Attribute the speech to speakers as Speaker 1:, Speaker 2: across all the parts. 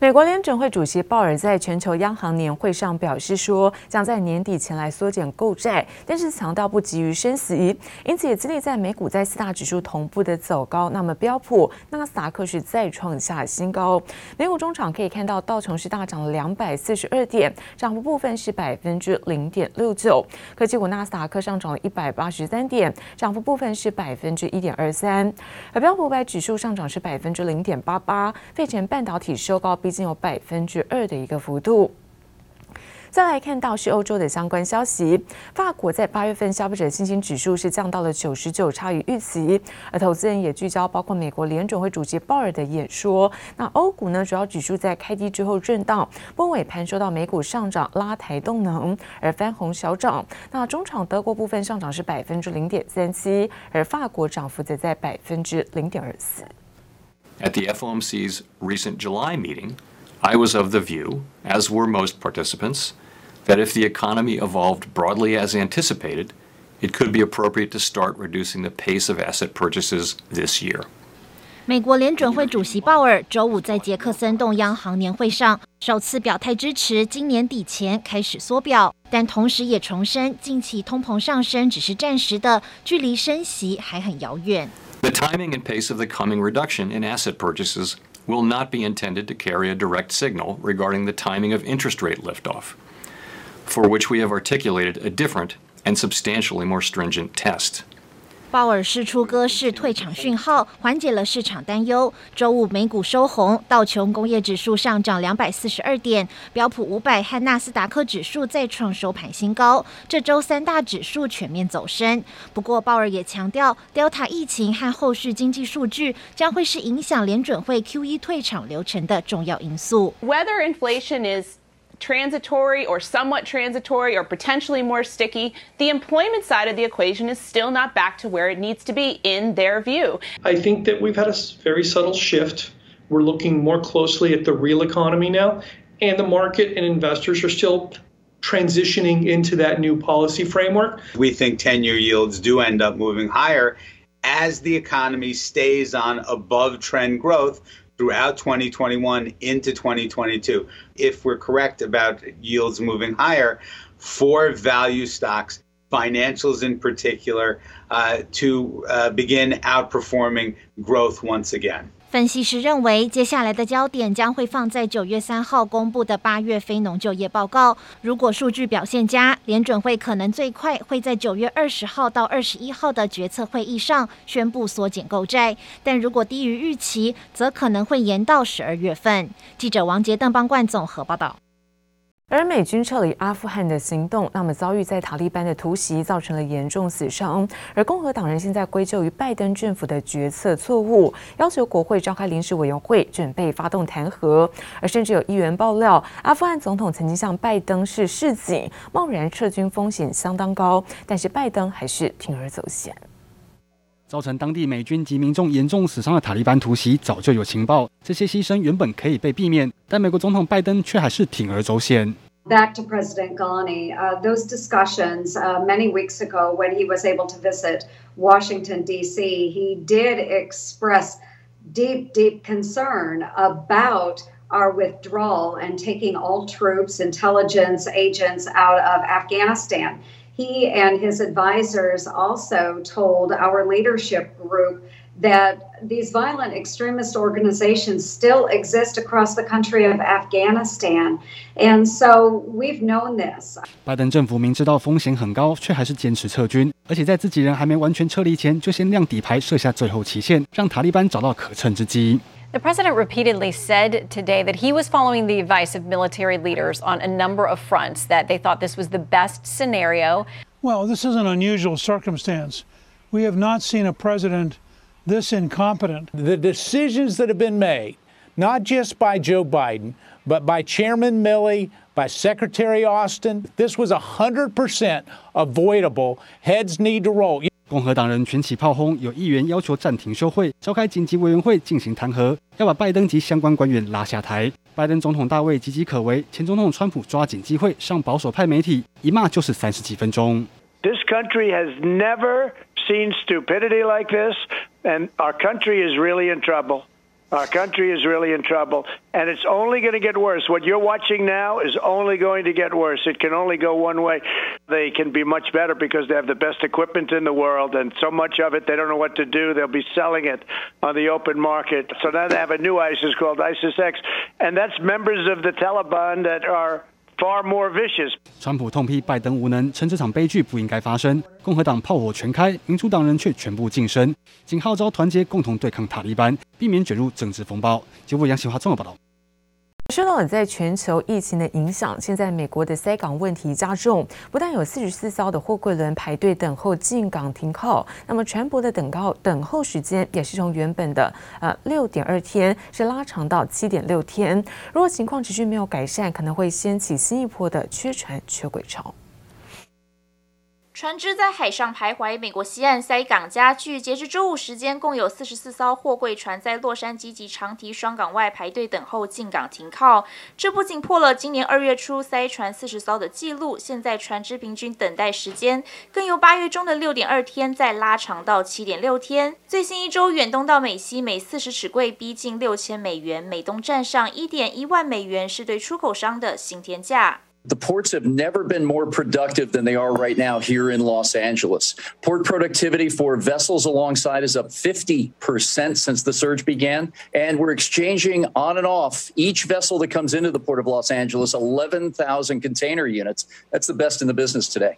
Speaker 1: 美国联准会主席鲍尔在全球央行年会上表示说，将在年底前来缩减购债，但是强调不急于升息，因此也激励在美股在四大指数同步的走高。那么标普、纳斯达克是再创下新高。美股中场可以看到道琼是大涨了两百四十二点，涨幅部分是百分之零点六九。科技股纳斯达克上涨了一百八十三点，涨幅部分是百分之一点二三。而标普五百指数上涨是百分之零点八八。费城半导体收高。已经有百分之二的一个幅度。再来看到是欧洲的相关消息，法国在八月份消费者信心指数是降到了九十九，差于预期。而投资人也聚焦包括美国联准会主席鲍尔的演说。那欧股呢，主要指数在开低之后震荡，波尾盘收到美股上涨拉抬动能而翻红小涨。那中场德国部分上涨是百分之零点三七，而法国涨幅则在百分之零点二四。
Speaker 2: At the FOMC's recent July meeting, I was of the view, as were most participants, that if the economy evolved broadly as anticipated, it could be appropriate to start reducing the pace of asset purchases this year.
Speaker 3: 美国联准会主席鲍尔周五在杰克森洞央行年会上首次表态支持今年底前开始缩表，但同时也重申近期通膨上升只是暂时的，距离升息还很遥远。
Speaker 2: The timing and pace of the coming reduction in asset purchases will not be intended to carry a direct signal regarding the timing of interest rate liftoff, for which we have articulated a different and substantially more stringent test.
Speaker 3: 鲍尔释出鸽式退场讯号，缓解了市场担忧。周五美股收红，道琼工业指数上涨两百四十二点，标普五百和纳斯达克指数再创收盘新高。这周三大指数全面走升。不过，鲍尔也强调，Delta 疫情和后续经济数据将会是影响联准会 QE 退场流程的重要因素。
Speaker 4: Whether inflation is transitory or somewhat transitory or potentially more sticky, the employment side of the equation is still not back to where it needs to be in their view.
Speaker 5: I think that we've had a very subtle shift. We're looking more closely at the real economy now, and the market and investors are still transitioning into that new policy framework.
Speaker 6: We think 10 year yields do end up moving higher as the economy stays on above trend growth throughout 2021 into 2022. If we're correct about yields moving higher for value stocks, financials in particular, uh, to uh, begin outperforming growth once again.
Speaker 3: 分析师认为，接下来的焦点将会放在九月三号公布的八月非农就业报告。如果数据表现佳，联准会可能最快会在九月二十号到二十一号的决策会议上宣布缩减购债；但如果低于预期，则可能会延到十二月份。记者王杰、邓邦冠综合报道。
Speaker 1: 而美军撤离阿富汗的行动，那么遭遇在塔利班的突袭，造成了严重死伤。而共和党人现在归咎于拜登政府的决策错误，要求国会召开临时委员会，准备发动弹劾。而甚至有议员爆料，阿富汗总统曾经向拜登示示警，贸然撤军风险相当高，但是拜登还是铤而走险。
Speaker 7: 造成当地美军及民众严重死伤的塔利班突袭，早就有情报，这些牺牲原本可以被避免，但美国总统拜登却还是铤而走险。
Speaker 8: Back to President Ghani, uh, those discussions uh, many weeks ago when he was able to visit Washington, D.C., he did express deep, deep concern about our withdrawal and taking all troops, intelligence agents out of Afghanistan. He and his advisors also told our leadership group that these violent extremist organizations still exist across the country of Afghanistan. And so we've known this.
Speaker 7: 拜登政府明知道风险很高，却还是坚持撤军，而且在自己人还没完全撤离前，就先亮底牌，设下最后期限，让塔利班找到可乘之机。
Speaker 9: The president repeatedly said today that he was following the advice of military leaders on a number of fronts, that they thought this was the best scenario.
Speaker 10: Well, this is an unusual circumstance. We have not seen a president this incompetent.
Speaker 11: The decisions that have been made, not just by Joe Biden, but by Chairman Milley, by Secretary Austin, this was 100% avoidable. Heads need to roll.
Speaker 7: 共和党人群起炮轰，有议员要求暂停休会，召开紧急委员会进行弹劾，要把拜登及相关官员拉下台。拜登总统大卫岌岌可危，前总统川普抓紧机会上保守派媒体，一骂就是三十几分钟。
Speaker 12: This country has never seen stupidity like this, and our country is really in trouble.
Speaker 13: Our country is really in trouble, and it's only going to get worse. What you're watching now is only going to get worse. It can only go one way. They can be much better because they have the best equipment in the world, and so much of it they don't know what to do. They'll be selling it on the open market. So now they have a new ISIS called ISIS X, and that's members of the Taliban that are far more vicious.
Speaker 7: 川普痛批拜登无能，称这场悲剧不应该发生。共和党炮火全开，民主党人却全部晋升，仅号召团结共同对抗塔利班，避免卷入政治风暴。结果杨启华综合报道。
Speaker 1: 受到了在全球疫情的影响，现在美国的塞港问题加重，不但有四十四艘的货柜轮排队等候进港停靠，那么船舶的等靠等候时间也是从原本的呃六点二天是拉长到七点六天。如果情况持续没有改善，可能会掀起新一波的缺船缺轨潮。
Speaker 12: 船只在海上徘徊，美国西岸塞港加剧。截至周五时间，共有四十四艘货柜船在洛杉矶及长堤双港外排队等候进港停靠。这不仅破了今年二月初塞船四十艘的纪录，现在船只平均等待时间更由八月中的六点二天再拉长到七点六天。最新一周远东到美西每四十尺柜逼近六千美元，美东站上一点一万美元是对出口商的新天价。
Speaker 11: The ports have never been more productive than they are right now here in Los Angeles. Port productivity for vessels alongside is up 50% since the surge began. And we're exchanging on and off each vessel that comes into the port of Los Angeles 11,000 container units. That's the best in the business today.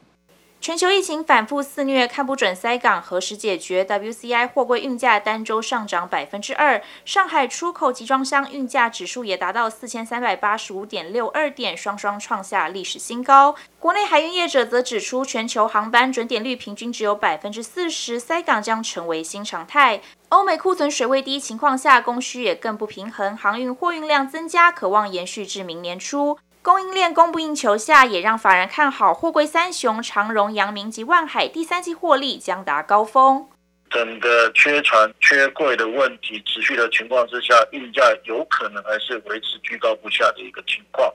Speaker 12: 全球疫情反复肆虐，看不准塞港何时解决。WCI 货柜运价单周上涨百分之二，上海出口集装箱运价指数也达到四千三百八十五点六二点，双双创下历史新高。国内海运业者则指出，全球航班准点率平均只有百分之四十，塞港将成为新常态。欧美库存水位低情况下，供需也更不平衡，航运货运量增加，可望延续至明年初。供应链供不应求下，也让法人看好货柜三雄长荣、阳明及万海第三季获利将达高峰。
Speaker 14: 整个缺船缺柜的问题持续的情况之下，运价有可能还是维持居高不下的一个情况。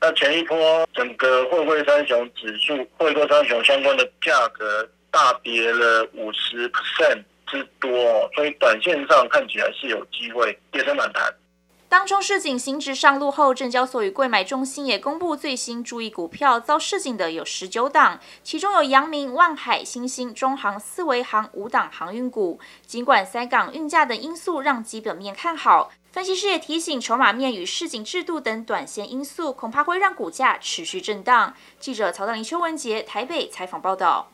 Speaker 14: 那前一波整个货柜三雄指数、货柜三雄相关的价格大跌了五十 percent 之多，所以短线上看起来是有机会跌升反弹。
Speaker 12: 当中市井行止上路后，证交所与柜买中心也公布最新注意股票，遭市井的有十九档，其中有阳明、万海、新兴、中航、四维航五档航运股。尽管三港运价等因素让基本面看好，分析师也提醒，筹码面与市井制度等短线因素，恐怕会让股价持续震荡。记者曹大林、邱文杰台北采访报道。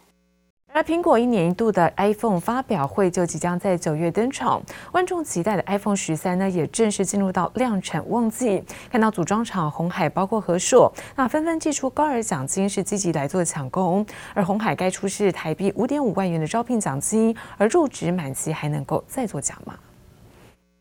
Speaker 1: 而苹果一年一度的 iPhone 发表会就即将在九月登场，万众期待的 iPhone 十三呢，也正式进入到量产旺季。看到组装厂红海，包括和硕，那纷纷祭出高额奖金，是积极来做抢攻。而红海该出示台币五点五万元的招聘奖金，而入职满期还能够再做奖吗。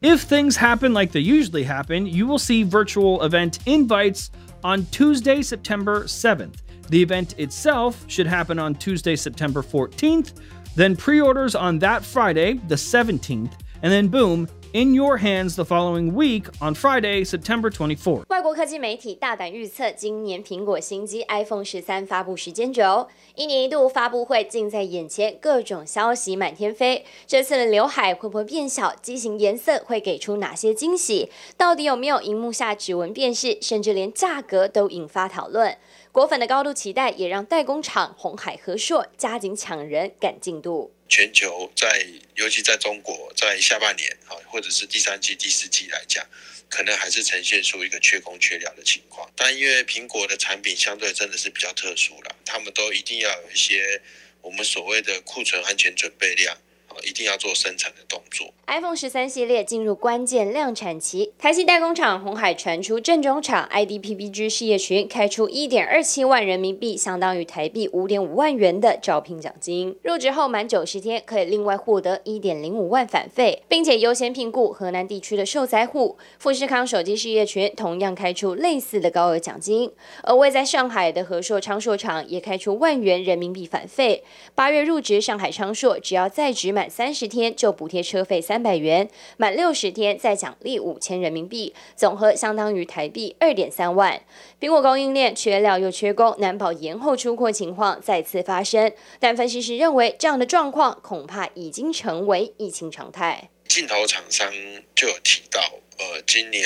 Speaker 15: If things happen like they usually happen, you will see virtual event invites on Tuesday, September seventh. The event itself should happen on Tuesday, September 14th, then pre orders on that Friday, the 17th, and then boom, in your hands the following week on Friday, September 24th.
Speaker 16: 外国科技媒体大胆预测，今年苹果新机 iPhone 十三发布时间轴，一年一度发布会近在眼前，各种消息满天飞。这次的刘海会不会变小？机型颜色会给出哪些惊喜？到底有没有荧幕下指纹辨识？甚至连价格都引发讨论。 果粉的高度期待，也让代工厂鸿海、和硕加紧抢人赶进度。
Speaker 17: 全球在，尤其在中国，在下半年啊，或者是第三季、第四季来讲，可能还是呈现出一个缺工缺料的情况。但因为苹果的产品相对真的是比较特殊了，他们都一定要有一些我们所谓的库存安全准备量。一定要做生产的动作。
Speaker 16: iPhone 十三系列进入关键量产期，台系代工厂鸿海传出正中厂 IDPPG 事业群开出一点二七万人民币，相当于台币五点五万元的招聘奖金。入职后满九十天可以另外获得一点零五万返费，并且优先评估河南地区的受灾户。富士康手机事业群同样开出类似的高额奖金，而位在上海的和硕昌硕厂也开出万元人民币返费。八月入职上海昌硕，只要在职满三十天就补贴车费三百元，满六十天再奖励五千人民币，总和相当于台币二点三万。苹果供应链缺料又缺工，难保延后出货情况再次发生。但分析师认为，这样的状况恐怕已经成为疫情常态。
Speaker 17: 镜头厂商就有提到，呃，今年，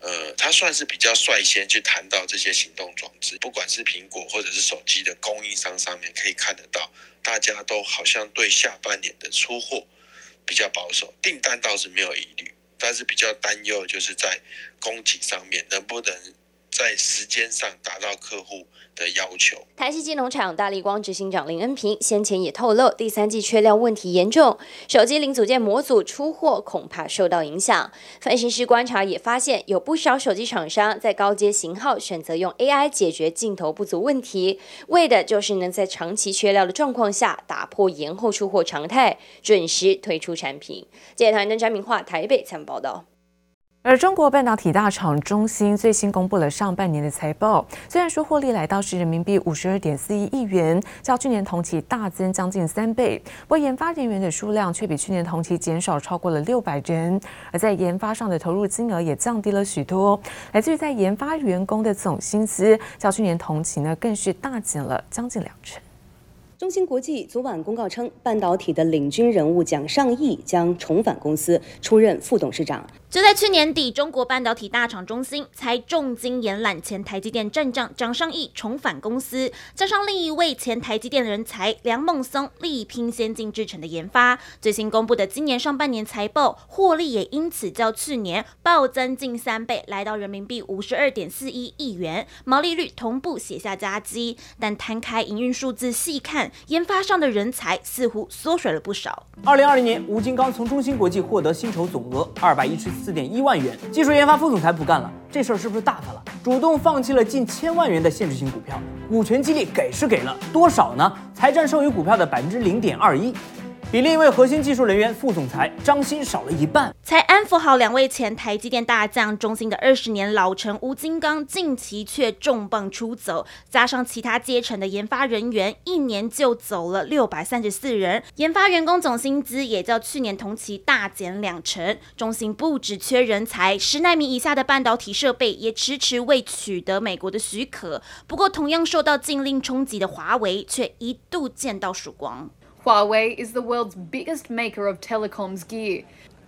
Speaker 17: 呃，他算是比较率先去谈到这些行动装置，不管是苹果或者是手机的供应商上面可以看得到，大家都好像对下半年的出货比较保守，订单倒是没有疑虑，但是比较担忧就是在供给上面能不能在时间上达到客户的要求。
Speaker 16: 台矽晶圆厂大力光执行长林恩平先前也透露，第三季缺料问题严重，手机零组件模组出货恐怕受到影响。分析师观察也发现，有不少手机厂商在高阶型号选择用 AI 解决镜头不足问题，为的就是能在长期缺料的状况下打破延后出货常态，准时推出产品。记者团队詹明化台北参报道。
Speaker 1: 而中国半导体大厂中芯最新公布了上半年的财报，虽然说获利来到是人民币五十二点四一亿元，较去年同期大增将近三倍，不过研发人员的数量却比去年同期减少超过了六百人，而在研发上的投入金额也降低了许多，来自于在研发员工的总薪资较去年同期呢更是大减了将近两成。
Speaker 18: 中芯国际昨晚公告称，半导体的领军人物蒋尚义将重返公司，出任副董事长。
Speaker 19: 就在去年底，中国半导体大厂中芯才重金延揽前台积电战将张尚义重返公司，加上另一位前台积电人才梁孟松力拼先进制程的研发。最新公布的今年上半年财报，获利也因此较去年暴增近三倍，来到人民币五十二点四一亿元，毛利率同步写下佳绩。但摊开营运数字细看，研发上的人才似乎缩水了不少。
Speaker 10: 二零二零年，吴金刚从中芯国际获得薪酬总额二百一十四点一万元，技术研发副总裁不干了，这事儿是不是大发了？主动放弃了近千万元的限制性股票，股权激励给是给了多少呢？才占剩余股票的百分之零点二一。比另一位核心技术人员副总裁张欣少了一半。
Speaker 19: 才安抚好两位前台积电大将，中芯的二十年老臣吴金刚近期却重磅出走，加上其他阶层的研发人员，一年就走了六百三十四人，研发员工总薪资也较去年同期大减两成。中芯不只缺人才，十奈米以下的半导体设备也迟迟未取得美国的许可。不过，同样受到禁令冲击的华为，却一度见到曙光。
Speaker 20: Huawei is the world's biggest maker of telecoms gear,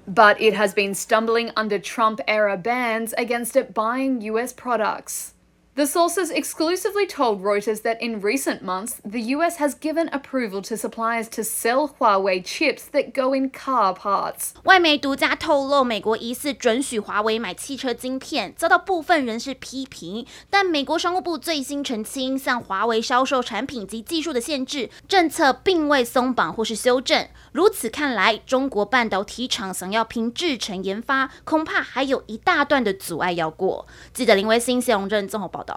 Speaker 20: but it has been stumbling under Trump era bans against it buying US products. The sources exclusively told Reuters that in recent months, the US has given approval to suppliers to sell Huawei chips that go in car parts.
Speaker 19: 外媒独家透露，美国疑似准许华为买汽车晶片，遭到部分人士批评。但美国商务部最新澄清，向华为销售产品及技术的限制政策并未松绑或是修正。如此看来，中国半导体厂想要凭制程研发，恐怕还有一大段的阻碍要过。记者林威新、谢荣正综合报道。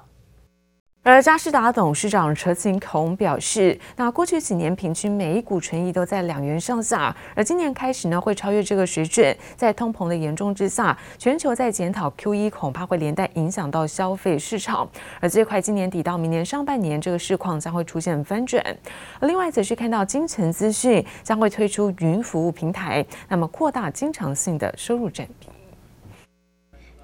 Speaker 1: 而佳士达董事长陈晴孔表示，那过去几年平均每一股纯益都在两元上下，而今年开始呢会超越这个水准。在通膨的严重之下，全球在检讨 QE，恐怕会连带影响到消费市场。而最快今年底到明年上半年，这个市况将会出现翻转。另外则是看到精诚资讯将会推出云服务平台，那么扩大经常性的收入占比。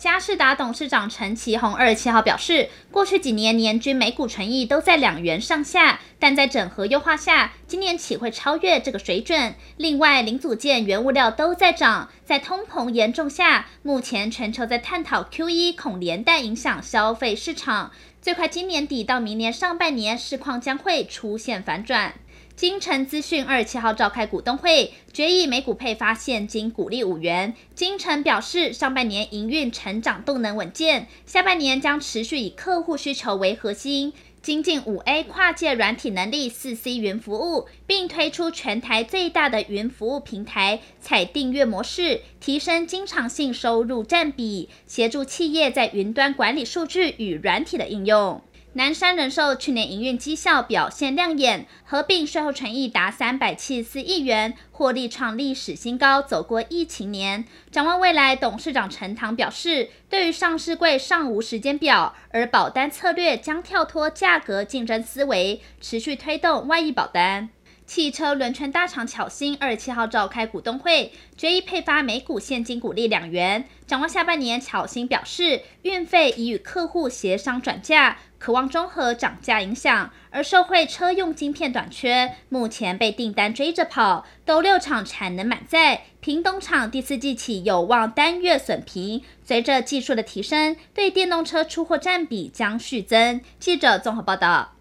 Speaker 19: 嘉士达董事长陈其宏二十七号表示，过去几年年均每股纯益都在两元上下，但在整合优化下，今年起会超越这个水准。另外，零组件、原物料都在涨，在通膨严重下，目前全球在探讨 QE，恐连带影响消费市场。最快今年底到明年上半年，市况将会出现反转。金城资讯二十七号召开股东会，决议每股配发现金股利五元。金城表示，上半年营运成长动能稳健，下半年将持续以客户需求为核心，精进五 A 跨界软体能力、四 C 云服务，并推出全台最大的云服务平台，采订阅模式，提升经常性收入占比，协助企业在云端管理数据与软体的应用。南山人寿去年营运绩效表现亮眼，合并税后纯益达三百七十四亿元，获利创历史新高，走过疫情年。展望未来，董事长陈唐表示，对于上市柜尚无时间表，而保单策略将跳脱价格竞争思维，持续推动外溢保单。
Speaker 21: 汽车轮圈大厂巧星二十七号召开股东会，决议配发每股现金股利两元。展望下半年，巧星表示，运费已与客户协商转嫁，渴望中和涨价影响。而受惠车用晶片短缺，目前被订单追着跑，都六厂产能满载，屏东厂第四季起有望单月损平。随着技术的提升，对电动车出货占比将续增。记者综合报道。